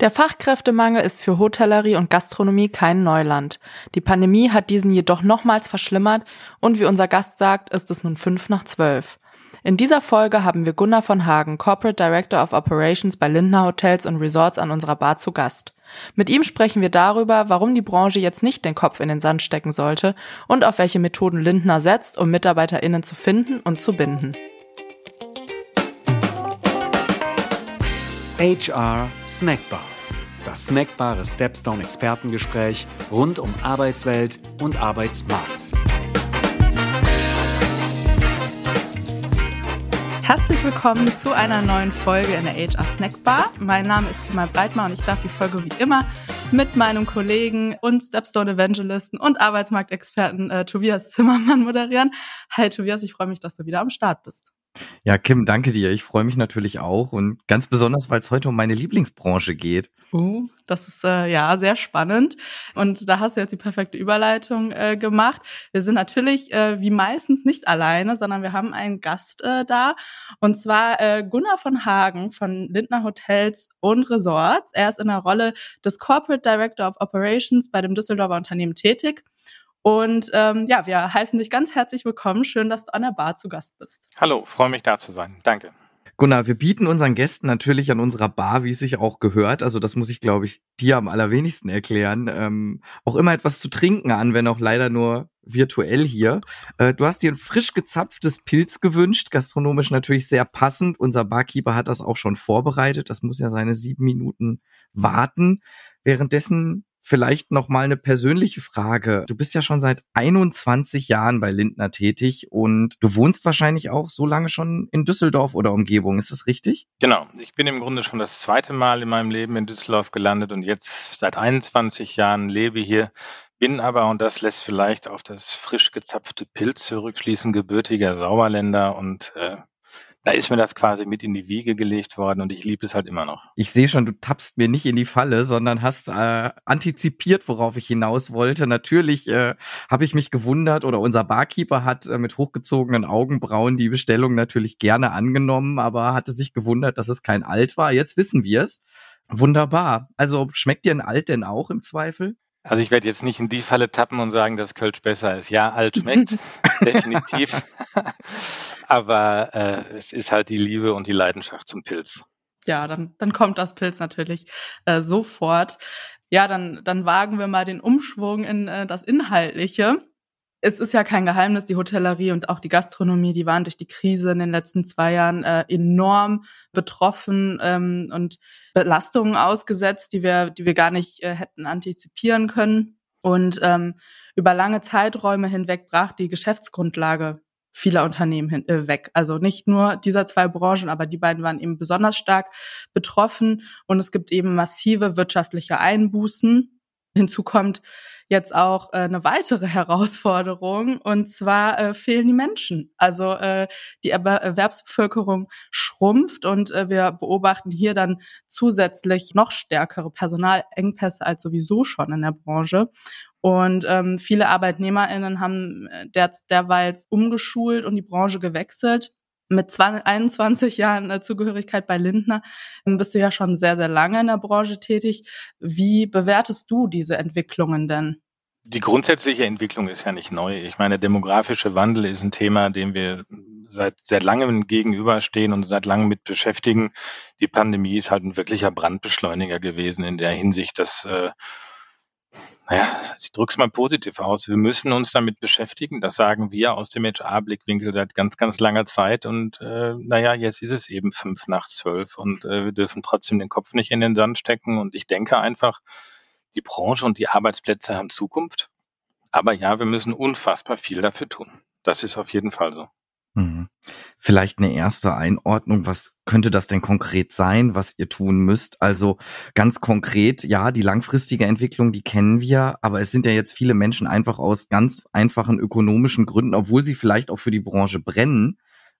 Der Fachkräftemangel ist für Hotellerie und Gastronomie kein Neuland. Die Pandemie hat diesen jedoch nochmals verschlimmert und wie unser Gast sagt, ist es nun fünf nach zwölf. In dieser Folge haben wir Gunnar von Hagen, Corporate Director of Operations bei Lindner Hotels und Resorts an unserer Bar zu Gast. Mit ihm sprechen wir darüber, warum die Branche jetzt nicht den Kopf in den Sand stecken sollte und auf welche Methoden Lindner setzt, um MitarbeiterInnen zu finden und zu binden. HR Snackbar. Das snackbare Stepstone Expertengespräch rund um Arbeitswelt und Arbeitsmarkt. Herzlich willkommen zu einer neuen Folge in der HR Snackbar. Mein Name ist Kemal Breitmar und ich darf die Folge wie immer mit meinem Kollegen und Stepstone Evangelisten und Arbeitsmarktexperten äh, Tobias Zimmermann moderieren. Hi Tobias, ich freue mich, dass du wieder am Start bist. Ja, Kim, danke dir. Ich freue mich natürlich auch und ganz besonders, weil es heute um meine Lieblingsbranche geht. Uh, das ist äh, ja sehr spannend und da hast du jetzt die perfekte Überleitung äh, gemacht. Wir sind natürlich äh, wie meistens nicht alleine, sondern wir haben einen Gast äh, da und zwar äh, Gunnar von Hagen von Lindner Hotels und Resorts. Er ist in der Rolle des Corporate Director of Operations bei dem Düsseldorfer Unternehmen tätig und ähm, ja, wir heißen dich ganz herzlich willkommen. Schön, dass du an der Bar zu Gast bist. Hallo, freue mich da zu sein. Danke. Gunnar, wir bieten unseren Gästen natürlich an unserer Bar, wie es sich auch gehört, also das muss ich, glaube ich, dir am allerwenigsten erklären, ähm, auch immer etwas zu trinken an, wenn auch leider nur virtuell hier. Äh, du hast dir ein frisch gezapftes Pilz gewünscht, gastronomisch natürlich sehr passend. Unser Barkeeper hat das auch schon vorbereitet. Das muss ja seine sieben Minuten warten. Währenddessen vielleicht noch mal eine persönliche Frage. Du bist ja schon seit 21 Jahren bei Lindner tätig und du wohnst wahrscheinlich auch so lange schon in Düsseldorf oder Umgebung. Ist das richtig? Genau. Ich bin im Grunde schon das zweite Mal in meinem Leben in Düsseldorf gelandet und jetzt seit 21 Jahren lebe hier. Bin aber, und das lässt vielleicht auf das frisch gezapfte Pilz zurückschließen, gebürtiger Sauerländer und äh, da ist mir das quasi mit in die Wiege gelegt worden und ich liebe es halt immer noch. Ich sehe schon, du tappst mir nicht in die Falle, sondern hast äh, antizipiert, worauf ich hinaus wollte. Natürlich äh, habe ich mich gewundert oder unser Barkeeper hat äh, mit hochgezogenen Augenbrauen die Bestellung natürlich gerne angenommen, aber hatte sich gewundert, dass es kein Alt war. Jetzt wissen wir es. Wunderbar. Also schmeckt dir ein Alt denn auch im Zweifel? Also ich werde jetzt nicht in die Falle tappen und sagen, dass Kölsch besser ist. Ja, alt schmeckt, definitiv. Aber äh, es ist halt die Liebe und die Leidenschaft zum Pilz. Ja, dann, dann kommt das Pilz natürlich äh, sofort. Ja, dann, dann wagen wir mal den Umschwung in äh, das Inhaltliche es ist ja kein Geheimnis, die Hotellerie und auch die Gastronomie, die waren durch die Krise in den letzten zwei Jahren äh, enorm betroffen ähm, und Belastungen ausgesetzt, die wir, die wir gar nicht äh, hätten antizipieren können. Und ähm, über lange Zeiträume hinweg brach die Geschäftsgrundlage vieler Unternehmen hin, äh, weg. Also nicht nur dieser zwei Branchen, aber die beiden waren eben besonders stark betroffen und es gibt eben massive wirtschaftliche Einbußen. Hinzu kommt, jetzt auch äh, eine weitere Herausforderung und zwar äh, fehlen die Menschen. Also äh, die Erwerbsbevölkerung schrumpft und äh, wir beobachten hier dann zusätzlich noch stärkere Personalengpässe als sowieso schon in der Branche. Und ähm, viele ArbeitnehmerInnen haben äh, der, derweil umgeschult und die Branche gewechselt mit 20, 21 Jahren äh, Zugehörigkeit bei Lindner ähm, bist du ja schon sehr, sehr lange in der Branche tätig. Wie bewertest du diese Entwicklungen denn? Die grundsätzliche Entwicklung ist ja nicht neu. Ich meine, demografische Wandel ist ein Thema, dem wir seit sehr langem gegenüberstehen und seit langem mit beschäftigen. Die Pandemie ist halt ein wirklicher Brandbeschleuniger gewesen in der Hinsicht, dass äh, naja, ich drücke es mal positiv aus. Wir müssen uns damit beschäftigen. Das sagen wir aus dem HR-Blickwinkel seit ganz, ganz langer Zeit. Und äh, naja, jetzt ist es eben fünf nach zwölf und äh, wir dürfen trotzdem den Kopf nicht in den Sand stecken. Und ich denke einfach, die Branche und die Arbeitsplätze haben Zukunft. Aber ja, wir müssen unfassbar viel dafür tun. Das ist auf jeden Fall so. Mhm. Vielleicht eine erste Einordnung. Was könnte das denn konkret sein, was ihr tun müsst? Also ganz konkret, ja, die langfristige Entwicklung, die kennen wir, aber es sind ja jetzt viele Menschen einfach aus ganz einfachen ökonomischen Gründen, obwohl sie vielleicht auch für die Branche brennen,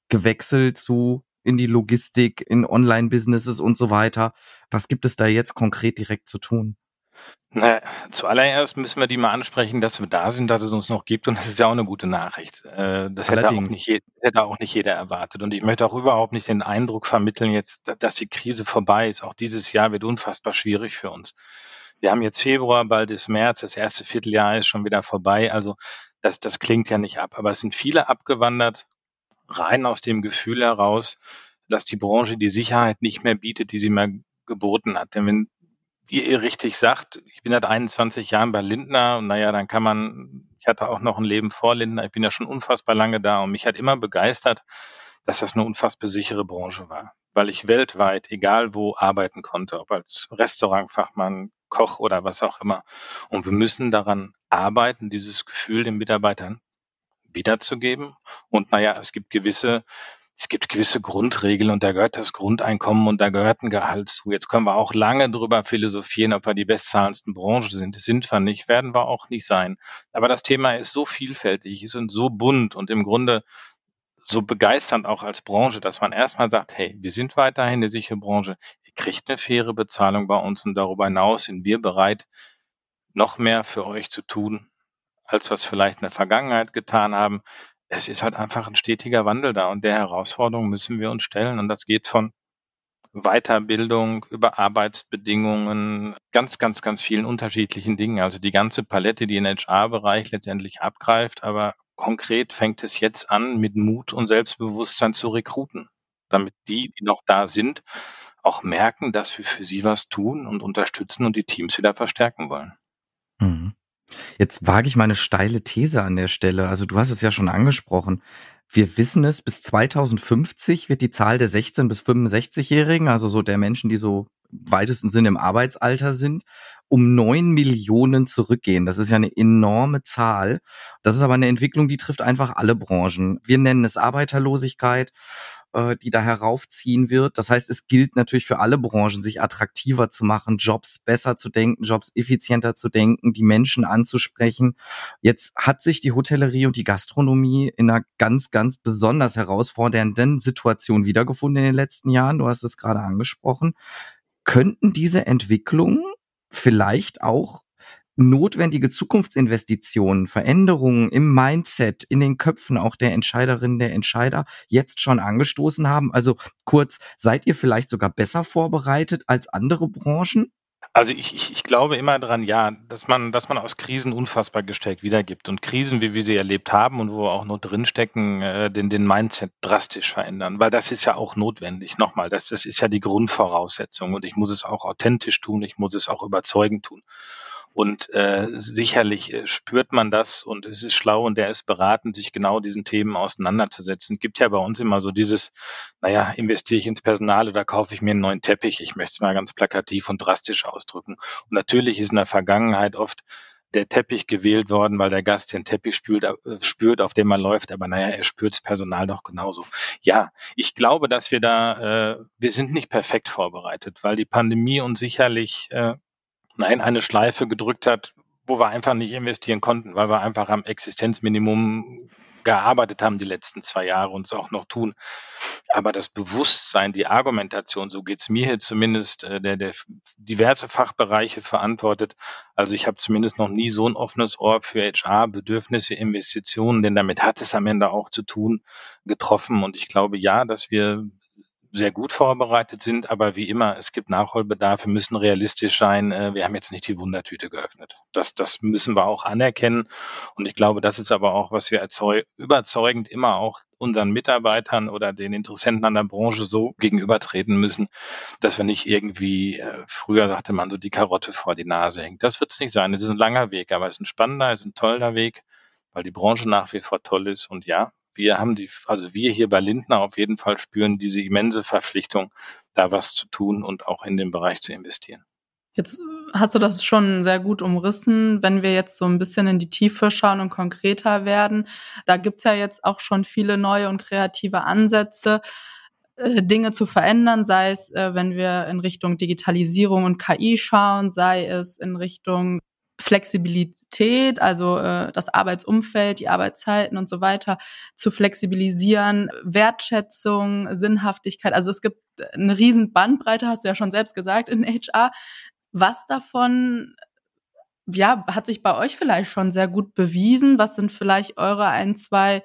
gewechselt zu in die Logistik, in Online-Businesses und so weiter. Was gibt es da jetzt konkret direkt zu tun? Na, zuallererst müssen wir die mal ansprechen, dass wir da sind, dass es uns noch gibt und das ist ja auch eine gute Nachricht. Äh, das hätte auch, nicht, hätte auch nicht jeder erwartet und ich möchte auch überhaupt nicht den Eindruck vermitteln jetzt, dass die Krise vorbei ist. Auch dieses Jahr wird unfassbar schwierig für uns. Wir haben jetzt Februar, bald ist März, das erste Vierteljahr ist schon wieder vorbei. Also das, das klingt ja nicht ab. Aber es sind viele abgewandert, rein aus dem Gefühl heraus, dass die Branche die Sicherheit nicht mehr bietet, die sie mal geboten hat. Denn wenn wie ihr richtig sagt, ich bin seit 21 Jahren bei Lindner und naja, dann kann man, ich hatte auch noch ein Leben vor Lindner, ich bin ja schon unfassbar lange da und mich hat immer begeistert, dass das eine unfassbar sichere Branche war, weil ich weltweit, egal wo, arbeiten konnte, ob als Restaurantfachmann, Koch oder was auch immer. Und wir müssen daran arbeiten, dieses Gefühl den Mitarbeitern wiederzugeben. Und naja, es gibt gewisse es gibt gewisse Grundregeln und da gehört das Grundeinkommen und da gehört ein Gehalt zu. Jetzt können wir auch lange drüber philosophieren, ob wir die bestzahlendsten Branche sind. Sind wir nicht, werden wir auch nicht sein. Aber das Thema ist so vielfältig, ist und so bunt und im Grunde so begeisternd auch als Branche, dass man erstmal sagt, hey, wir sind weiterhin eine sichere Branche, ihr kriegt eine faire Bezahlung bei uns und darüber hinaus sind wir bereit, noch mehr für euch zu tun, als was vielleicht in der Vergangenheit getan haben es ist halt einfach ein stetiger Wandel da und der Herausforderung müssen wir uns stellen und das geht von Weiterbildung über Arbeitsbedingungen, ganz, ganz, ganz vielen unterschiedlichen Dingen. Also die ganze Palette, die in HR-Bereich letztendlich abgreift, aber konkret fängt es jetzt an, mit Mut und Selbstbewusstsein zu rekruten, damit die, die noch da sind, auch merken, dass wir für sie was tun und unterstützen und die Teams wieder verstärken wollen. Mhm. Jetzt wage ich mal eine steile These an der Stelle. Also du hast es ja schon angesprochen. Wir wissen es, bis 2050 wird die Zahl der 16 bis 65-Jährigen, also so der Menschen, die so weitesten Sinne im Arbeitsalter sind, um neun Millionen zurückgehen. Das ist ja eine enorme Zahl. Das ist aber eine Entwicklung, die trifft einfach alle Branchen. Wir nennen es Arbeiterlosigkeit, äh, die da heraufziehen wird. Das heißt, es gilt natürlich für alle Branchen, sich attraktiver zu machen, Jobs besser zu denken, Jobs effizienter zu denken, die Menschen anzusprechen. Jetzt hat sich die Hotellerie und die Gastronomie in einer ganz, ganz besonders herausfordernden Situation wiedergefunden in den letzten Jahren. Du hast es gerade angesprochen könnten diese Entwicklungen vielleicht auch notwendige Zukunftsinvestitionen, Veränderungen im Mindset, in den Köpfen auch der Entscheiderinnen, der Entscheider jetzt schon angestoßen haben? Also kurz, seid ihr vielleicht sogar besser vorbereitet als andere Branchen? Also ich, ich, ich glaube immer dran, ja, dass man, dass man aus Krisen unfassbar gestärkt wiedergibt und Krisen, wie wir sie erlebt haben und wo wir auch nur drinstecken, äh, den, den Mindset drastisch verändern, weil das ist ja auch notwendig. Nochmal, das, das ist ja die Grundvoraussetzung und ich muss es auch authentisch tun, ich muss es auch überzeugend tun. Und äh, sicherlich äh, spürt man das und es ist schlau und der ist beraten, sich genau diesen Themen auseinanderzusetzen. Gibt ja bei uns immer so dieses, naja, investiere ich ins Personal oder kaufe ich mir einen neuen Teppich? Ich möchte es mal ganz plakativ und drastisch ausdrücken. Und natürlich ist in der Vergangenheit oft der Teppich gewählt worden, weil der Gast den Teppich spürt, äh, spürt auf dem man läuft, aber naja, er spürt das Personal doch genauso. Ja, ich glaube, dass wir da, äh, wir sind nicht perfekt vorbereitet, weil die Pandemie uns sicherlich äh, nein, eine Schleife gedrückt hat, wo wir einfach nicht investieren konnten, weil wir einfach am Existenzminimum gearbeitet haben die letzten zwei Jahre und es auch noch tun. Aber das Bewusstsein, die Argumentation, so geht's mir hier zumindest, äh, der, der diverse Fachbereiche verantwortet. Also ich habe zumindest noch nie so ein offenes Ohr für HR, Bedürfnisse, Investitionen, denn damit hat es am Ende auch zu tun, getroffen. Und ich glaube ja, dass wir sehr gut vorbereitet sind, aber wie immer, es gibt Nachholbedarf, wir müssen realistisch sein. Äh, wir haben jetzt nicht die Wundertüte geöffnet. Das, das müssen wir auch anerkennen. Und ich glaube, das ist aber auch, was wir überzeugend immer auch unseren Mitarbeitern oder den Interessenten an der Branche so gegenübertreten müssen, dass wir nicht irgendwie, äh, früher sagte man so, die Karotte vor die Nase hängt. Das wird es nicht sein. Es ist ein langer Weg, aber es ist ein spannender, es ist ein toller Weg, weil die Branche nach wie vor toll ist. Und ja, wir haben die, also wir hier bei Lindner auf jeden Fall spüren diese immense Verpflichtung, da was zu tun und auch in den Bereich zu investieren. Jetzt hast du das schon sehr gut umrissen. Wenn wir jetzt so ein bisschen in die Tiefe schauen und konkreter werden, da gibt's ja jetzt auch schon viele neue und kreative Ansätze. Äh, Dinge zu verändern, sei es, äh, wenn wir in Richtung Digitalisierung und KI schauen, sei es in Richtung Flexibilität, also äh, das Arbeitsumfeld, die Arbeitszeiten und so weiter zu flexibilisieren, Wertschätzung, Sinnhaftigkeit. Also es gibt eine riesen Bandbreite, hast du ja schon selbst gesagt, in HR. Was davon ja, hat sich bei euch vielleicht schon sehr gut bewiesen? Was sind vielleicht eure ein, zwei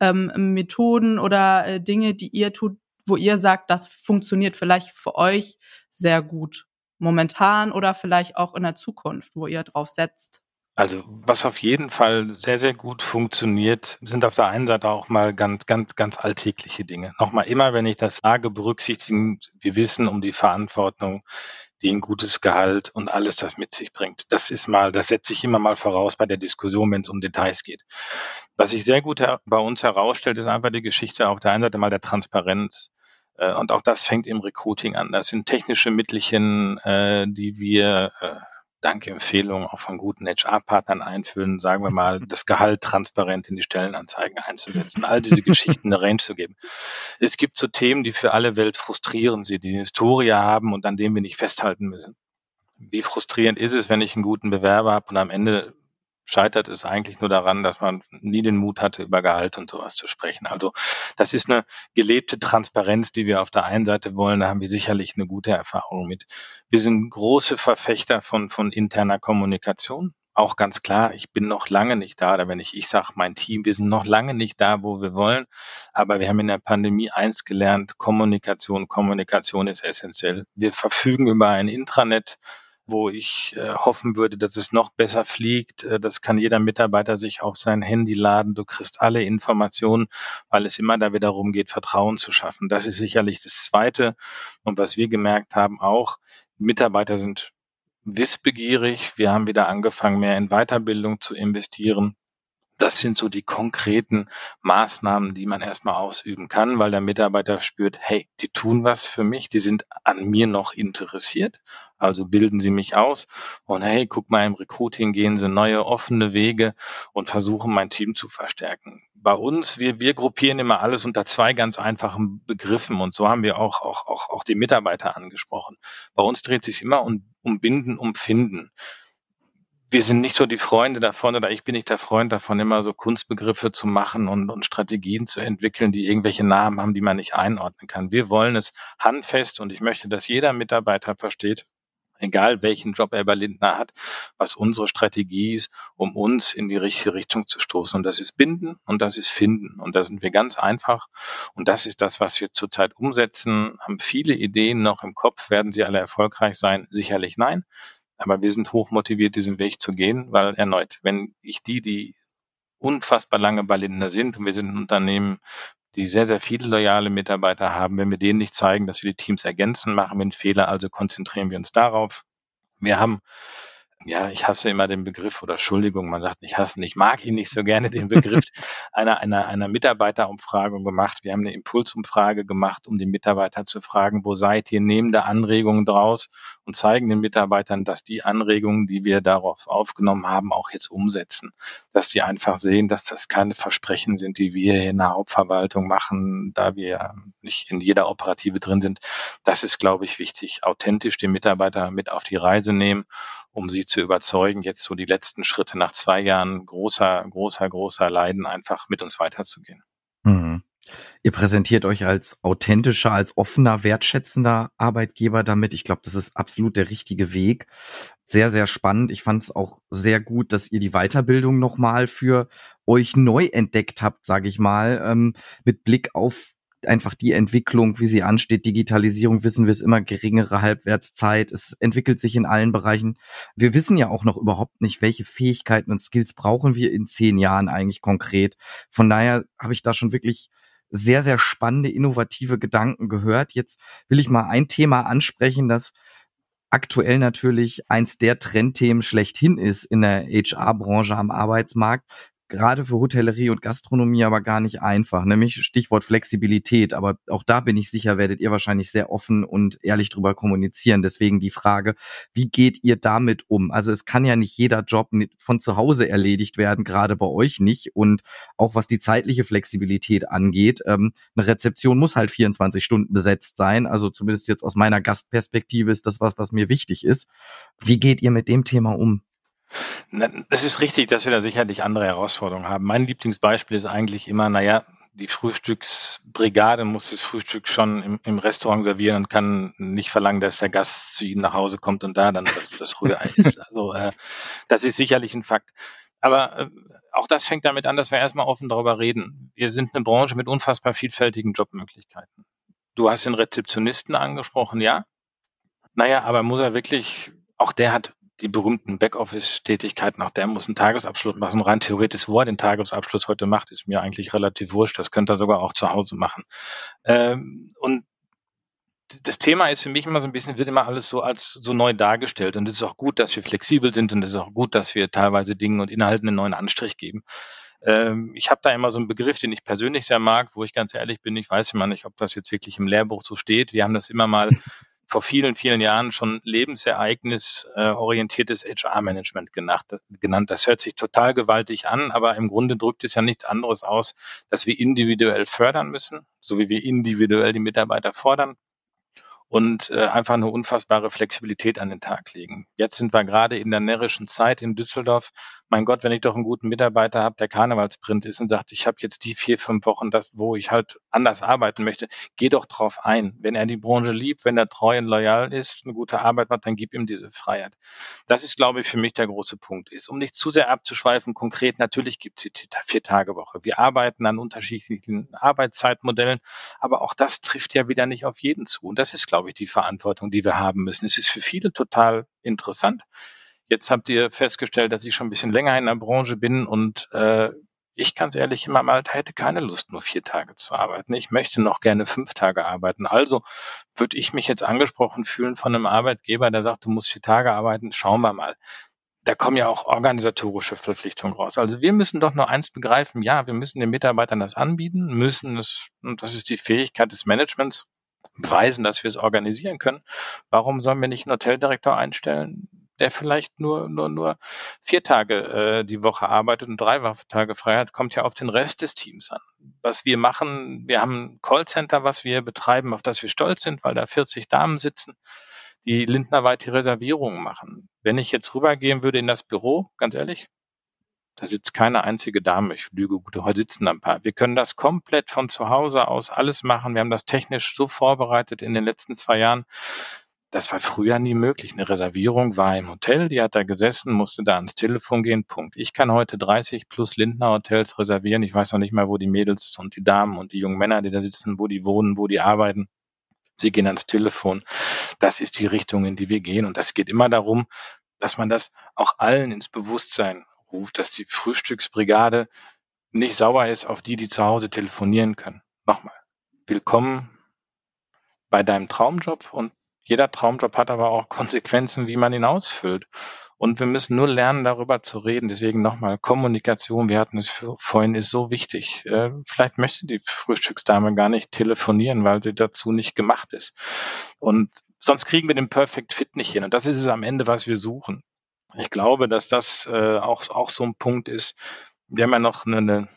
ähm, Methoden oder äh, Dinge, die ihr tut, wo ihr sagt, das funktioniert vielleicht für euch sehr gut momentan oder vielleicht auch in der Zukunft, wo ihr drauf setzt? Also was auf jeden Fall sehr, sehr gut funktioniert, sind auf der einen Seite auch mal ganz, ganz, ganz alltägliche Dinge. Nochmal immer, wenn ich das sage, berücksichtigen, wir wissen um die Verantwortung, die ein gutes Gehalt und alles das mit sich bringt. Das ist mal, das setze ich immer mal voraus bei der Diskussion, wenn es um Details geht. Was sich sehr gut bei uns herausstellt, ist einfach die Geschichte auf der einen Seite mal der Transparenz. Äh, und auch das fängt im Recruiting an. Das sind technische Mittelchen, äh, die wir äh, dank Empfehlungen auch von guten HR-Partnern einführen, sagen wir mal, das Gehalt transparent in die Stellenanzeigen einzusetzen, all diese Geschichten eine Range zu geben. Es gibt so Themen, die für alle Welt frustrieren sind, die eine Historie haben und an denen wir nicht festhalten müssen. Wie frustrierend ist es, wenn ich einen guten Bewerber habe und am Ende scheitert es eigentlich nur daran, dass man nie den Mut hatte, über Gehalt und sowas zu sprechen. Also das ist eine gelebte Transparenz, die wir auf der einen Seite wollen. Da haben wir sicherlich eine gute Erfahrung mit. Wir sind große Verfechter von, von interner Kommunikation. Auch ganz klar, ich bin noch lange nicht da, oder wenn ich, ich sage, mein Team, wir sind noch lange nicht da, wo wir wollen. Aber wir haben in der Pandemie eins gelernt, Kommunikation, Kommunikation ist essentiell. Wir verfügen über ein Intranet, wo ich äh, hoffen würde, dass es noch besser fliegt. Äh, das kann jeder Mitarbeiter sich auf sein Handy laden. Du kriegst alle Informationen, weil es immer da wieder darum geht, Vertrauen zu schaffen. Das ist sicherlich das Zweite. Und was wir gemerkt haben auch, Mitarbeiter sind wissbegierig. Wir haben wieder angefangen, mehr in Weiterbildung zu investieren. Das sind so die konkreten Maßnahmen, die man erstmal ausüben kann, weil der Mitarbeiter spürt, hey, die tun was für mich, die sind an mir noch interessiert, also bilden sie mich aus und hey, guck mal, im Recruiting gehen sie neue offene Wege und versuchen mein Team zu verstärken. Bei uns, wir, wir gruppieren immer alles unter zwei ganz einfachen Begriffen und so haben wir auch, auch, auch, auch die Mitarbeiter angesprochen. Bei uns dreht sich immer um, um Binden, um Finden wir sind nicht so die Freunde davon oder ich bin nicht der Freund davon, immer so Kunstbegriffe zu machen und, und Strategien zu entwickeln, die irgendwelche Namen haben, die man nicht einordnen kann. Wir wollen es handfest und ich möchte, dass jeder Mitarbeiter versteht, egal welchen Job er bei Lindner hat, was unsere Strategie ist, um uns in die richtige Richtung zu stoßen. Und das ist Binden und das ist Finden. Und da sind wir ganz einfach. Und das ist das, was wir zurzeit umsetzen. Haben viele Ideen noch im Kopf. Werden sie alle erfolgreich sein? Sicherlich nein. Aber wir sind hoch motiviert, diesen Weg zu gehen, weil erneut, wenn ich die, die unfassbar lange bei Lindner sind, und wir sind ein Unternehmen, die sehr, sehr viele loyale Mitarbeiter haben, wenn wir denen nicht zeigen, dass wir die Teams ergänzen, machen wir einen Fehler, also konzentrieren wir uns darauf. Wir haben ja, ich hasse immer den Begriff oder Entschuldigung, man sagt nicht hassen, ich mag ihn nicht so gerne, den Begriff einer, einer, einer Mitarbeiterumfrage gemacht. Wir haben eine Impulsumfrage gemacht, um die Mitarbeiter zu fragen, wo seid ihr, nehmen da Anregungen draus und zeigen den Mitarbeitern, dass die Anregungen, die wir darauf aufgenommen haben, auch jetzt umsetzen. Dass die einfach sehen, dass das keine Versprechen sind, die wir in der Hauptverwaltung machen, da wir nicht in jeder Operative drin sind. Das ist, glaube ich, wichtig. Authentisch die Mitarbeiter mit auf die Reise nehmen um sie zu überzeugen, jetzt so die letzten Schritte nach zwei Jahren großer, großer, großer Leiden einfach mit uns weiterzugehen. Ihr präsentiert euch als authentischer, als offener, wertschätzender Arbeitgeber damit. Ich glaube, das ist absolut der richtige Weg. Sehr, sehr spannend. Ich fand es auch sehr gut, dass ihr die Weiterbildung nochmal für euch neu entdeckt habt, sage ich mal, ähm, mit Blick auf einfach die Entwicklung, wie sie ansteht. Digitalisierung wissen wir es immer geringere Halbwertszeit. Es entwickelt sich in allen Bereichen. Wir wissen ja auch noch überhaupt nicht, welche Fähigkeiten und Skills brauchen wir in zehn Jahren eigentlich konkret. Von daher habe ich da schon wirklich sehr, sehr spannende, innovative Gedanken gehört. Jetzt will ich mal ein Thema ansprechen, das aktuell natürlich eins der Trendthemen schlechthin ist in der HR-Branche am Arbeitsmarkt gerade für Hotellerie und Gastronomie aber gar nicht einfach, nämlich Stichwort Flexibilität. Aber auch da bin ich sicher, werdet ihr wahrscheinlich sehr offen und ehrlich drüber kommunizieren. Deswegen die Frage, wie geht ihr damit um? Also es kann ja nicht jeder Job von zu Hause erledigt werden, gerade bei euch nicht. Und auch was die zeitliche Flexibilität angeht, ähm, eine Rezeption muss halt 24 Stunden besetzt sein. Also zumindest jetzt aus meiner Gastperspektive ist das was, was mir wichtig ist. Wie geht ihr mit dem Thema um? Es ist richtig, dass wir da sicherlich andere Herausforderungen haben. Mein Lieblingsbeispiel ist eigentlich immer, naja, die Frühstücksbrigade muss das Frühstück schon im, im, Restaurant servieren und kann nicht verlangen, dass der Gast zu ihnen nach Hause kommt und da dann das, das Rührei ist. Also äh, das ist sicherlich ein Fakt. Aber äh, auch das fängt damit an, dass wir erstmal offen darüber reden. Wir sind eine Branche mit unfassbar vielfältigen Jobmöglichkeiten. Du hast den Rezeptionisten angesprochen, ja. Naja, aber muss er wirklich, auch der hat die berühmten Backoffice-Tätigkeiten, auch der muss einen Tagesabschluss machen. Rein theoretisch, wo er den Tagesabschluss heute macht, ist mir eigentlich relativ wurscht. Das könnte er sogar auch zu Hause machen. Ähm, und das Thema ist für mich immer so ein bisschen, wird immer alles so als so neu dargestellt. Und es ist auch gut, dass wir flexibel sind und es ist auch gut, dass wir teilweise Dingen und Inhalten einen neuen Anstrich geben. Ähm, ich habe da immer so einen Begriff, den ich persönlich sehr mag, wo ich ganz ehrlich bin, ich weiß immer nicht, ob das jetzt wirklich im Lehrbuch so steht. Wir haben das immer mal vor vielen, vielen Jahren schon lebensereignisorientiertes äh, HR-Management genannt. Das hört sich total gewaltig an, aber im Grunde drückt es ja nichts anderes aus, dass wir individuell fördern müssen, so wie wir individuell die Mitarbeiter fordern und äh, einfach eine unfassbare Flexibilität an den Tag legen. Jetzt sind wir gerade in der närrischen Zeit in Düsseldorf. Mein Gott, wenn ich doch einen guten Mitarbeiter habe, der Karnevalsprint ist und sagt, ich habe jetzt die vier, fünf Wochen, das, wo ich halt anders arbeiten möchte, geh doch drauf ein. Wenn er die Branche liebt, wenn er treu und loyal ist, eine gute Arbeit macht, dann gib ihm diese Freiheit. Das ist, glaube ich, für mich der große Punkt. Ist, um nicht zu sehr abzuschweifen, konkret, natürlich gibt es die Vier-Tage-Woche. Wir arbeiten an unterschiedlichen Arbeitszeitmodellen, aber auch das trifft ja wieder nicht auf jeden zu. Und das ist, glaube ich, die Verantwortung, die wir haben müssen. Es ist für viele total interessant. Jetzt habt ihr festgestellt, dass ich schon ein bisschen länger in der Branche bin und äh, ich ganz ehrlich immer mal hätte keine Lust, nur vier Tage zu arbeiten. Ich möchte noch gerne fünf Tage arbeiten. Also würde ich mich jetzt angesprochen fühlen von einem Arbeitgeber, der sagt, du musst vier Tage arbeiten. Schauen wir mal. Da kommen ja auch organisatorische Verpflichtungen raus. Also wir müssen doch nur eins begreifen. Ja, wir müssen den Mitarbeitern das anbieten, müssen es, und das ist die Fähigkeit des Managements, beweisen, dass wir es organisieren können. Warum sollen wir nicht einen Hoteldirektor einstellen, der vielleicht nur, nur, nur vier Tage äh, die Woche arbeitet und drei Tage frei hat, kommt ja auf den Rest des Teams an. Was wir machen, wir haben ein Callcenter, was wir betreiben, auf das wir stolz sind, weil da 40 Damen sitzen, die lindnerweit die Reservierungen machen. Wenn ich jetzt rübergehen würde in das Büro, ganz ehrlich, da sitzt keine einzige Dame. Ich lüge gut, heute sitzen ein paar. Wir können das komplett von zu Hause aus alles machen. Wir haben das technisch so vorbereitet in den letzten zwei Jahren. Das war früher nie möglich. Eine Reservierung war im Hotel, die hat da gesessen, musste da ans Telefon gehen, Punkt. Ich kann heute 30 plus Lindner Hotels reservieren. Ich weiß noch nicht mal, wo die Mädels und die Damen und die jungen Männer, die da sitzen, wo die wohnen, wo die arbeiten. Sie gehen ans Telefon. Das ist die Richtung, in die wir gehen. Und das geht immer darum, dass man das auch allen ins Bewusstsein ruft, dass die Frühstücksbrigade nicht sauer ist auf die, die zu Hause telefonieren können. Nochmal. Willkommen bei deinem Traumjob und jeder Traumjob hat aber auch Konsequenzen, wie man ihn ausfüllt. Und wir müssen nur lernen, darüber zu reden. Deswegen nochmal, Kommunikation, wir hatten es vorhin, ist so wichtig. Äh, vielleicht möchte die Frühstücksdame gar nicht telefonieren, weil sie dazu nicht gemacht ist. Und sonst kriegen wir den Perfect Fit nicht hin. Und das ist es am Ende, was wir suchen. Ich glaube, dass das äh, auch, auch so ein Punkt ist. Wir haben ja noch eine, eine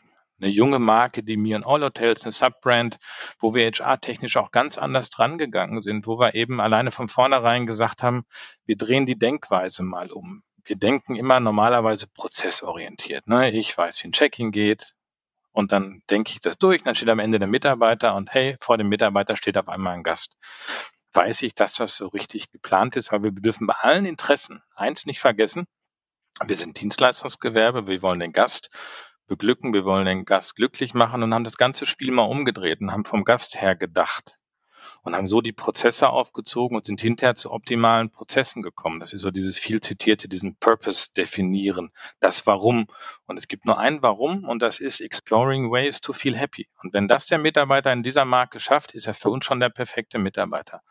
eine junge Marke, die mir in All Hotels, eine Subbrand, wo wir HR-technisch auch ganz anders dran gegangen sind, wo wir eben alleine von vornherein gesagt haben, wir drehen die Denkweise mal um. Wir denken immer normalerweise prozessorientiert. Ne? Ich weiß, wie ein Check-in geht, und dann denke ich das durch, dann steht am Ende der Mitarbeiter und hey, vor dem Mitarbeiter steht auf einmal ein Gast. Weiß ich, dass das so richtig geplant ist, weil wir dürfen bei allen Interessen eins nicht vergessen. Wir sind Dienstleistungsgewerbe, wir wollen den Gast beglücken, wir wollen den Gast glücklich machen und haben das ganze Spiel mal umgedreht und haben vom Gast her gedacht und haben so die Prozesse aufgezogen und sind hinterher zu optimalen Prozessen gekommen. Das ist so dieses viel zitierte, diesen Purpose definieren, das Warum. Und es gibt nur ein Warum und das ist Exploring Ways to Feel Happy. Und wenn das der Mitarbeiter in dieser Marke schafft, ist er für uns schon der perfekte Mitarbeiter.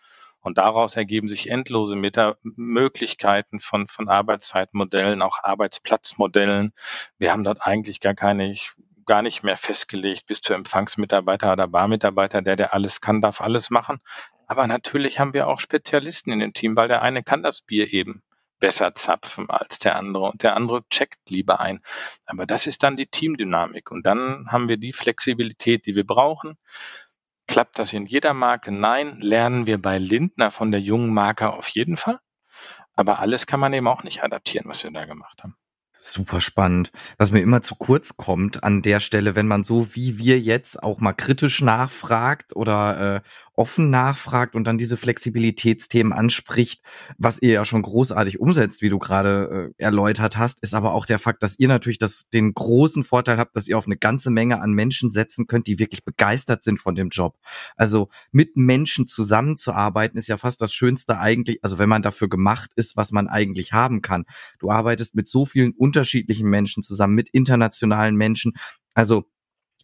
Und daraus ergeben sich endlose Meta Möglichkeiten von, von Arbeitszeitmodellen, auch Arbeitsplatzmodellen. Wir haben dort eigentlich gar keine, gar nicht mehr festgelegt, bis zu Empfangsmitarbeiter oder Barmitarbeiter, der, der alles kann, darf alles machen. Aber natürlich haben wir auch Spezialisten in dem Team, weil der eine kann das Bier eben besser zapfen als der andere und der andere checkt lieber ein. Aber das ist dann die Teamdynamik und dann haben wir die Flexibilität, die wir brauchen. Klappt das in jeder Marke? Nein. Lernen wir bei Lindner von der jungen Marke auf jeden Fall. Aber alles kann man eben auch nicht adaptieren, was wir da gemacht haben. Super spannend. Was mir immer zu kurz kommt an der Stelle, wenn man so wie wir jetzt auch mal kritisch nachfragt oder äh, offen nachfragt und dann diese Flexibilitätsthemen anspricht, was ihr ja schon großartig umsetzt, wie du gerade äh, erläutert hast, ist aber auch der Fakt, dass ihr natürlich das, den großen Vorteil habt, dass ihr auf eine ganze Menge an Menschen setzen könnt, die wirklich begeistert sind von dem Job. Also mit Menschen zusammenzuarbeiten ist ja fast das Schönste eigentlich, also wenn man dafür gemacht ist, was man eigentlich haben kann. Du arbeitest mit so vielen unterschiedlichen Menschen zusammen, mit internationalen Menschen. Also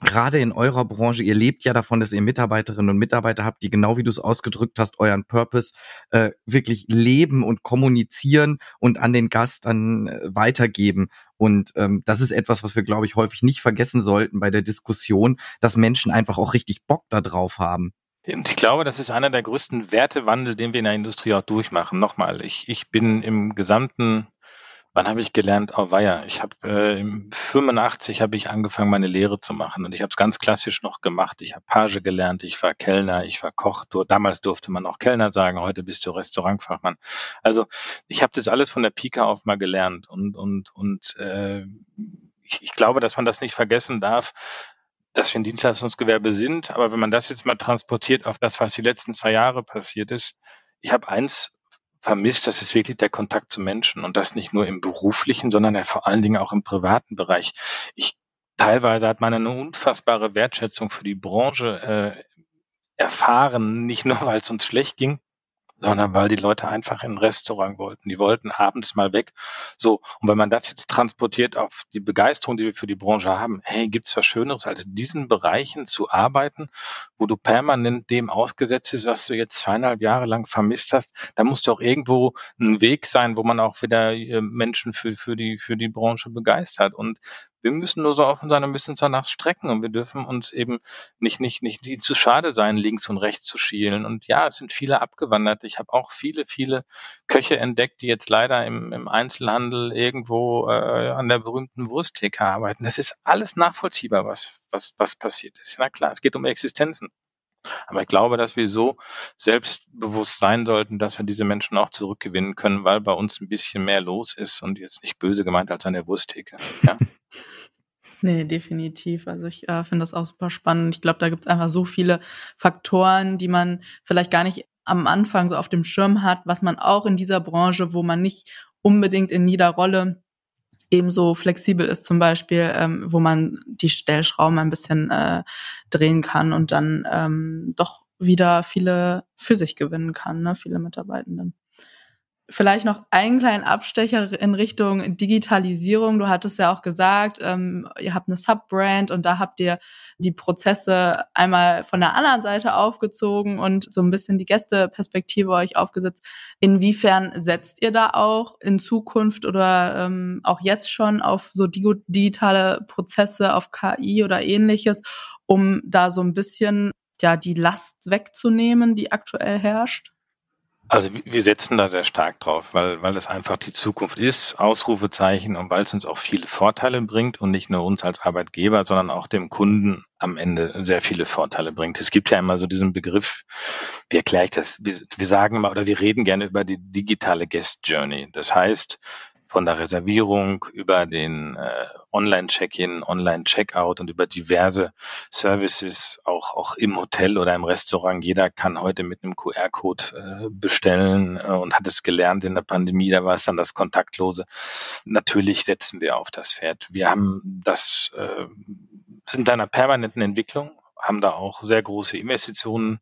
gerade in eurer Branche, ihr lebt ja davon, dass ihr Mitarbeiterinnen und Mitarbeiter habt, die genau wie du es ausgedrückt hast, euren Purpose äh, wirklich leben und kommunizieren und an den Gast dann äh, weitergeben. Und ähm, das ist etwas, was wir, glaube ich, häufig nicht vergessen sollten bei der Diskussion, dass Menschen einfach auch richtig Bock da drauf haben. Und ich glaube, das ist einer der größten Wertewandel, den wir in der Industrie auch durchmachen. Nochmal, ich, ich bin im gesamten Wann habe ich gelernt? Oh weia, ich habe äh, im 85 habe ich angefangen, meine Lehre zu machen und ich habe es ganz klassisch noch gemacht. Ich habe Page gelernt, ich war Kellner, ich war Koch. Damals durfte man auch Kellner sagen, heute bist du Restaurantfachmann. Also ich habe das alles von der Pika auf mal gelernt und und und äh, ich, ich glaube, dass man das nicht vergessen darf, dass wir ein Dienstleistungsgewerbe sind. Aber wenn man das jetzt mal transportiert auf das, was die letzten zwei Jahre passiert ist, ich habe eins vermisst, das ist wirklich der Kontakt zu Menschen und das nicht nur im beruflichen, sondern ja vor allen Dingen auch im privaten Bereich. Ich teilweise hat man eine unfassbare Wertschätzung für die Branche äh, erfahren, nicht nur weil es uns schlecht ging, sondern weil die Leute einfach in ein Restaurant wollten. Die wollten abends mal weg. So, und wenn man das jetzt transportiert auf die Begeisterung, die wir für die Branche haben, hey, gibt's was Schöneres, als in diesen Bereichen zu arbeiten, wo du permanent dem ausgesetzt bist, was du jetzt zweieinhalb Jahre lang vermisst hast, da muss doch irgendwo ein Weg sein, wo man auch wieder äh, Menschen für, für, die, für die Branche begeistert. Und wir müssen nur so offen sein und müssen uns danach strecken und wir dürfen uns eben nicht, nicht, nicht, nicht zu schade sein, links und rechts zu schielen. Und ja, es sind viele abgewandert. Ich habe auch viele, viele Köche entdeckt, die jetzt leider im, im Einzelhandel irgendwo äh, an der berühmten Wursttheke arbeiten. Das ist alles nachvollziehbar, was, was, was passiert ist. Na klar, es geht um Existenzen. Aber ich glaube, dass wir so selbstbewusst sein sollten, dass wir diese Menschen auch zurückgewinnen können, weil bei uns ein bisschen mehr los ist und jetzt nicht böse gemeint als an der Wursttheke. Ja? Nee, definitiv. Also ich äh, finde das auch super spannend. Ich glaube, da gibt es einfach so viele Faktoren, die man vielleicht gar nicht am Anfang so auf dem Schirm hat, was man auch in dieser Branche, wo man nicht unbedingt in jeder Rolle ebenso flexibel ist, zum Beispiel, ähm, wo man die Stellschrauben ein bisschen äh, drehen kann und dann ähm, doch wieder viele für sich gewinnen kann, ne, viele Mitarbeitenden. Vielleicht noch einen kleinen Abstecher in Richtung Digitalisierung. Du hattest ja auch gesagt, ähm, ihr habt eine Subbrand und da habt ihr die Prozesse einmal von der anderen Seite aufgezogen und so ein bisschen die Gästeperspektive euch aufgesetzt. Inwiefern setzt ihr da auch in Zukunft oder ähm, auch jetzt schon auf so digitale Prozesse, auf KI oder ähnliches, um da so ein bisschen ja die Last wegzunehmen, die aktuell herrscht? Also wir setzen da sehr stark drauf, weil, weil es einfach die Zukunft ist, Ausrufezeichen und weil es uns auch viele Vorteile bringt und nicht nur uns als Arbeitgeber, sondern auch dem Kunden am Ende sehr viele Vorteile bringt. Es gibt ja immer so diesen Begriff, wie erkläre ich das? Wir, wir sagen immer oder wir reden gerne über die digitale Guest Journey. Das heißt, von der Reservierung über den äh, Online-Check-in, Online-Checkout und über diverse Services, auch, auch im Hotel oder im Restaurant. Jeder kann heute mit einem QR-Code äh, bestellen äh, und hat es gelernt in der Pandemie, da war es dann das Kontaktlose. Natürlich setzen wir auf das Pferd. Wir haben das, äh, sind da einer permanenten Entwicklung, haben da auch sehr große Investitionen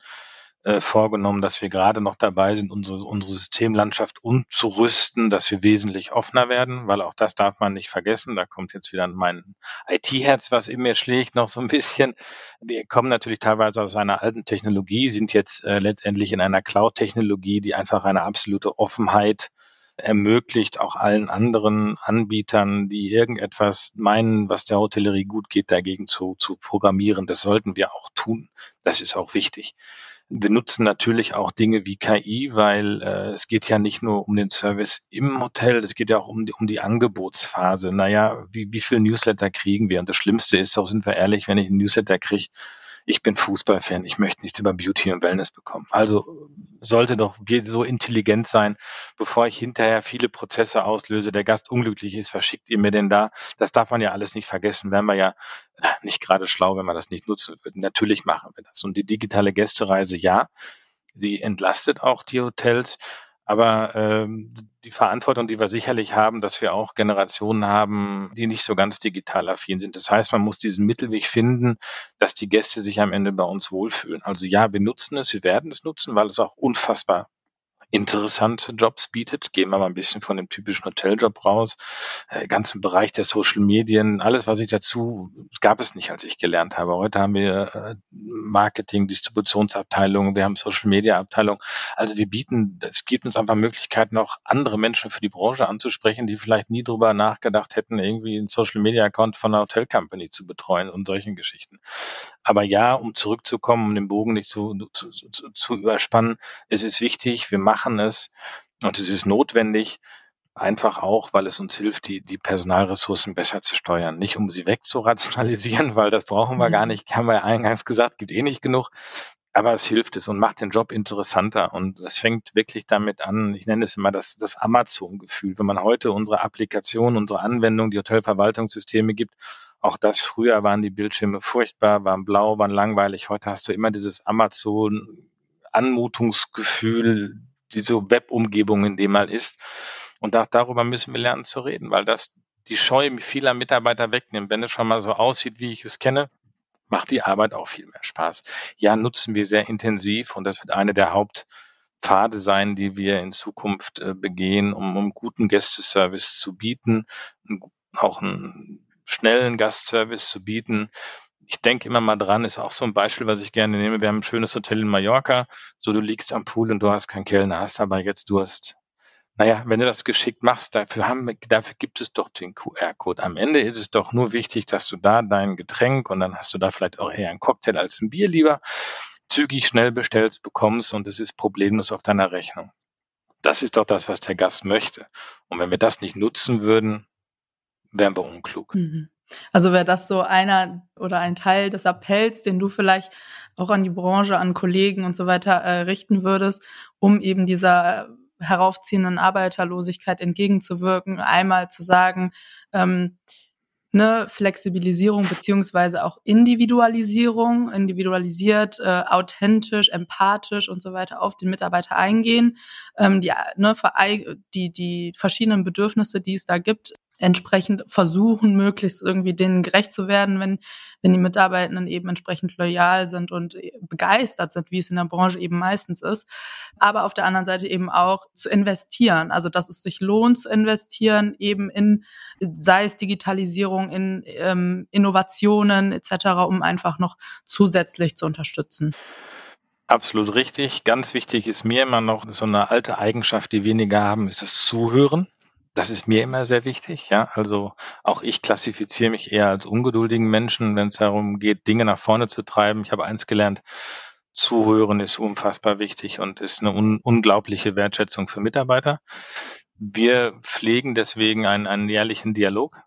äh, vorgenommen, dass wir gerade noch dabei sind, unsere, unsere Systemlandschaft umzurüsten, dass wir wesentlich offener werden, weil auch das darf man nicht vergessen. Da kommt jetzt wieder mein IT-Herz, was in mir schlägt, noch so ein bisschen. Wir kommen natürlich teilweise aus einer alten Technologie, sind jetzt äh, letztendlich in einer Cloud-Technologie, die einfach eine absolute Offenheit ermöglicht auch allen anderen Anbietern, die irgendetwas meinen, was der Hotellerie gut geht, dagegen zu, zu programmieren. Das sollten wir auch tun. Das ist auch wichtig. Wir nutzen natürlich auch Dinge wie KI, weil äh, es geht ja nicht nur um den Service im Hotel, es geht ja auch um die, um die Angebotsphase. Naja, wie, wie viel Newsletter kriegen wir? Und das Schlimmste ist doch, sind wir ehrlich, wenn ich einen Newsletter kriege, ich bin Fußballfan, ich möchte nichts über Beauty und Wellness bekommen. Also sollte doch so intelligent sein, bevor ich hinterher viele Prozesse auslöse, der Gast unglücklich ist, was schickt ihr mir denn da? Das darf man ja alles nicht vergessen. Wären wir ja nicht gerade schlau, wenn wir das nicht nutzen würden. Natürlich machen wir das. Und die digitale Gästereise, ja, sie entlastet auch die Hotels. Aber ähm, die Verantwortung, die wir sicherlich haben, dass wir auch Generationen haben, die nicht so ganz digital affin sind. Das heißt, man muss diesen Mittelweg finden, dass die Gäste sich am Ende bei uns wohlfühlen. Also ja, wir nutzen es, wir werden es nutzen, weil es auch unfassbar interessante Jobs bietet. Gehen wir mal ein bisschen von dem typischen Hoteljob raus. Äh, ganzen Bereich der Social Medien, alles, was ich dazu, gab es nicht, als ich gelernt habe. Heute haben wir äh, Marketing, Distributionsabteilung, wir haben Social Media Abteilung. Also wir bieten, es gibt uns einfach Möglichkeiten, auch andere Menschen für die Branche anzusprechen, die vielleicht nie drüber nachgedacht hätten, irgendwie einen Social Media Account von einer Hotel Company zu betreuen und solchen Geschichten. Aber ja, um zurückzukommen, um den Bogen nicht zu, zu, zu, zu überspannen, es ist wichtig, wir machen es und es ist notwendig, einfach auch, weil es uns hilft, die, die Personalressourcen besser zu steuern. Nicht um sie wegzurationalisieren, weil das brauchen wir mhm. gar nicht, haben wir ja eingangs gesagt, gibt eh nicht genug. Aber es hilft es und macht den Job interessanter. Und es fängt wirklich damit an, ich nenne es immer das, das Amazon-Gefühl. Wenn man heute unsere Applikation, unsere Anwendung, die Hotelverwaltungssysteme gibt auch das früher waren die Bildschirme furchtbar, waren blau, waren langweilig. Heute hast du immer dieses Amazon-Anmutungsgefühl, diese Web-Umgebung, in dem man ist. Und auch darüber müssen wir lernen zu reden, weil das die Scheu vieler Mitarbeiter wegnimmt. Wenn es schon mal so aussieht, wie ich es kenne, macht die Arbeit auch viel mehr Spaß. Ja, nutzen wir sehr intensiv und das wird eine der Hauptpfade sein, die wir in Zukunft äh, begehen, um, um guten Gästeservice zu bieten, auch ein schnellen Gastservice zu bieten. Ich denke immer mal dran, ist auch so ein Beispiel, was ich gerne nehme. Wir haben ein schönes Hotel in Mallorca. So, du liegst am Pool und du hast keinen Kellner, hast aber jetzt Durst. Naja, wenn du das geschickt machst, dafür, haben, dafür gibt es doch den QR-Code. Am Ende ist es doch nur wichtig, dass du da dein Getränk und dann hast du da vielleicht auch eher einen Cocktail als ein Bier lieber zügig schnell bestellst, bekommst und es ist problemlos auf deiner Rechnung. Das ist doch das, was der Gast möchte. Und wenn wir das nicht nutzen würden, wären wir unklug. Mhm. Also wäre das so einer oder ein Teil des Appells, den du vielleicht auch an die Branche, an Kollegen und so weiter äh, richten würdest, um eben dieser heraufziehenden Arbeiterlosigkeit entgegenzuwirken, einmal zu sagen, ähm, ne, Flexibilisierung beziehungsweise auch Individualisierung, individualisiert, äh, authentisch, empathisch und so weiter auf den Mitarbeiter eingehen, ähm, die, ne, die, die verschiedenen Bedürfnisse, die es da gibt, entsprechend versuchen, möglichst irgendwie denen gerecht zu werden, wenn, wenn die Mitarbeitenden eben entsprechend loyal sind und begeistert sind, wie es in der Branche eben meistens ist. Aber auf der anderen Seite eben auch zu investieren. Also, dass es sich lohnt zu investieren, eben in, sei es Digitalisierung, in ähm, Innovationen etc., um einfach noch zusätzlich zu unterstützen. Absolut richtig. Ganz wichtig ist mir immer noch so eine alte Eigenschaft, die weniger haben, ist das Zuhören. Das ist mir immer sehr wichtig, ja. Also auch ich klassifiziere mich eher als ungeduldigen Menschen, wenn es darum geht, Dinge nach vorne zu treiben. Ich habe eins gelernt, Zuhören ist unfassbar wichtig und ist eine un unglaubliche Wertschätzung für Mitarbeiter. Wir pflegen deswegen einen, einen jährlichen Dialog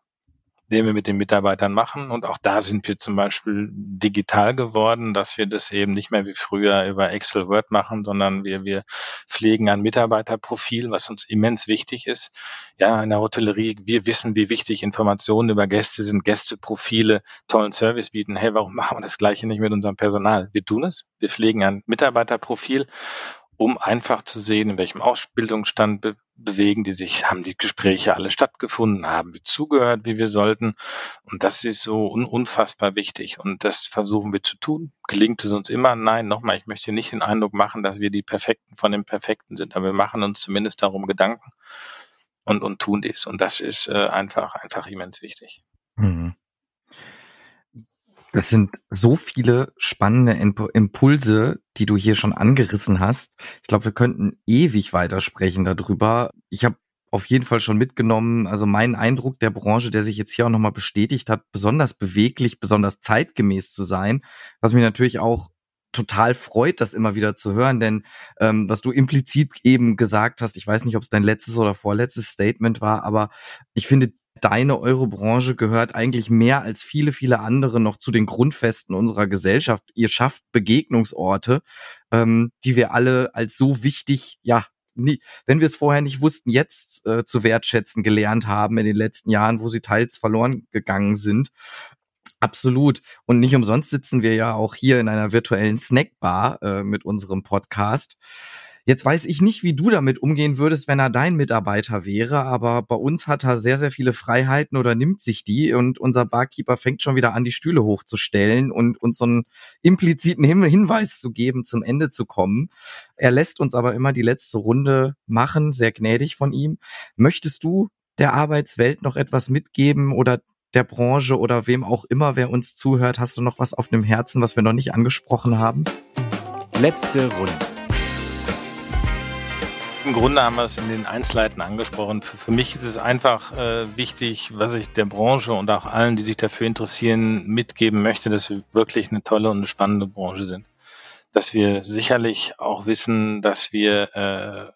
den wir mit den Mitarbeitern machen. Und auch da sind wir zum Beispiel digital geworden, dass wir das eben nicht mehr wie früher über Excel Word machen, sondern wir, wir pflegen ein Mitarbeiterprofil, was uns immens wichtig ist. Ja, in der Hotellerie, wir wissen, wie wichtig Informationen über Gäste sind, Gästeprofile, tollen Service bieten. Hey, warum machen wir das Gleiche nicht mit unserem Personal? Wir tun es. Wir pflegen ein Mitarbeiterprofil um einfach zu sehen, in welchem Ausbildungsstand be bewegen die sich, haben die Gespräche alle stattgefunden, haben wir zugehört, wie wir sollten. Und das ist so un unfassbar wichtig. Und das versuchen wir zu tun. Gelingt es uns immer? Nein, nochmal, ich möchte nicht den Eindruck machen, dass wir die Perfekten von den Perfekten sind, aber wir machen uns zumindest darum Gedanken und, und tun dies. Und das ist äh, einfach, einfach immens wichtig. Mhm. Das sind so viele spannende Impulse, die du hier schon angerissen hast. Ich glaube, wir könnten ewig weitersprechen darüber. Ich habe auf jeden Fall schon mitgenommen, also mein Eindruck der Branche, der sich jetzt hier auch nochmal bestätigt hat, besonders beweglich, besonders zeitgemäß zu sein, was mich natürlich auch total freut, das immer wieder zu hören, denn ähm, was du implizit eben gesagt hast, ich weiß nicht, ob es dein letztes oder vorletztes Statement war, aber ich finde deine Eurobranche gehört eigentlich mehr als viele, viele andere noch zu den Grundfesten unserer Gesellschaft. Ihr schafft Begegnungsorte, ähm, die wir alle als so wichtig, ja, nie, wenn wir es vorher nicht wussten, jetzt äh, zu wertschätzen gelernt haben in den letzten Jahren, wo sie teils verloren gegangen sind. Absolut. Und nicht umsonst sitzen wir ja auch hier in einer virtuellen Snackbar äh, mit unserem Podcast. Jetzt weiß ich nicht, wie du damit umgehen würdest, wenn er dein Mitarbeiter wäre, aber bei uns hat er sehr, sehr viele Freiheiten oder nimmt sich die und unser Barkeeper fängt schon wieder an, die Stühle hochzustellen und uns so einen impliziten Hinweis zu geben, zum Ende zu kommen. Er lässt uns aber immer die letzte Runde machen, sehr gnädig von ihm. Möchtest du der Arbeitswelt noch etwas mitgeben oder der Branche oder wem auch immer, wer uns zuhört? Hast du noch was auf dem Herzen, was wir noch nicht angesprochen haben? Letzte Runde. Im Grunde haben wir es in den Einzelheiten angesprochen. Für, für mich ist es einfach äh, wichtig, was ich der Branche und auch allen, die sich dafür interessieren, mitgeben möchte, dass wir wirklich eine tolle und eine spannende Branche sind. Dass wir sicherlich auch wissen, dass wir äh,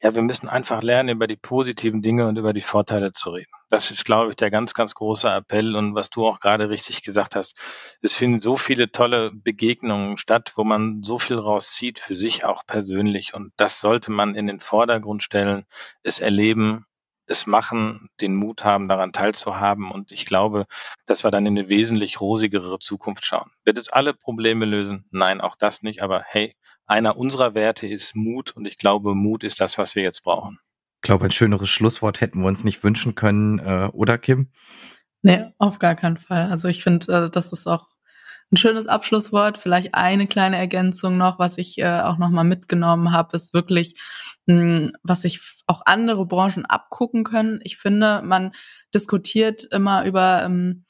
ja, wir müssen einfach lernen, über die positiven Dinge und über die Vorteile zu reden. Das ist, glaube ich, der ganz, ganz große Appell. Und was du auch gerade richtig gesagt hast, es finden so viele tolle Begegnungen statt, wo man so viel rauszieht für sich auch persönlich. Und das sollte man in den Vordergrund stellen, es erleben, es machen, den Mut haben, daran teilzuhaben. Und ich glaube, dass wir dann in eine wesentlich rosigere Zukunft schauen. Wird es alle Probleme lösen? Nein, auch das nicht. Aber hey, einer unserer Werte ist Mut und ich glaube, Mut ist das, was wir jetzt brauchen. Ich glaube, ein schöneres Schlusswort hätten wir uns nicht wünschen können, äh, oder Kim? Nee, auf gar keinen Fall. Also ich finde, äh, das ist auch ein schönes Abschlusswort. Vielleicht eine kleine Ergänzung noch, was ich äh, auch nochmal mitgenommen habe, ist wirklich, mh, hm, was sich auch andere Branchen abgucken können. Ich finde, man diskutiert immer über ähm,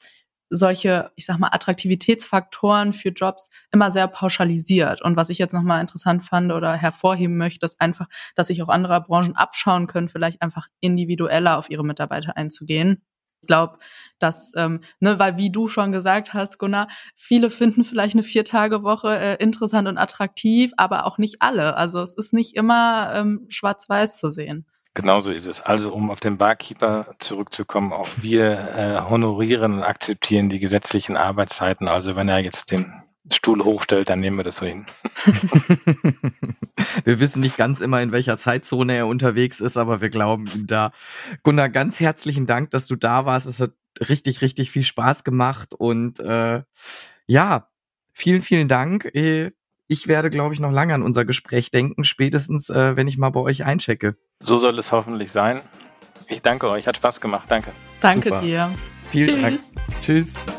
solche, ich sag mal, Attraktivitätsfaktoren für Jobs immer sehr pauschalisiert. Und was ich jetzt nochmal interessant fand oder hervorheben möchte, ist einfach, dass sich auch andere Branchen abschauen können, vielleicht einfach individueller auf ihre Mitarbeiter einzugehen. Ich glaube, dass, ähm, ne, weil wie du schon gesagt hast, Gunnar, viele finden vielleicht eine Vier-Tage-Woche äh, interessant und attraktiv, aber auch nicht alle. Also es ist nicht immer ähm, schwarz-weiß zu sehen. Genauso ist es. Also um auf den Barkeeper zurückzukommen, auch wir äh, honorieren und akzeptieren die gesetzlichen Arbeitszeiten. Also wenn er jetzt den Stuhl hochstellt, dann nehmen wir das so hin. wir wissen nicht ganz immer, in welcher Zeitzone er unterwegs ist, aber wir glauben ihm da. Gunnar, ganz herzlichen Dank, dass du da warst. Es hat richtig, richtig viel Spaß gemacht und äh, ja, vielen, vielen Dank. Äh, ich werde, glaube ich, noch lange an unser Gespräch denken, spätestens, äh, wenn ich mal bei euch einchecke. So soll es hoffentlich sein. Ich danke euch, hat Spaß gemacht. Danke. Danke Super. dir. Vielen Tschüss. Dank. Tschüss.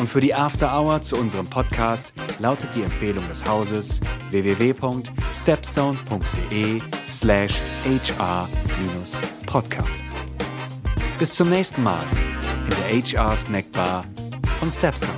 Und für die After Hour zu unserem Podcast lautet die Empfehlung des Hauses www.stepstone.de/hr-podcast. Bis zum nächsten Mal in der HR Snackbar von Stepstone.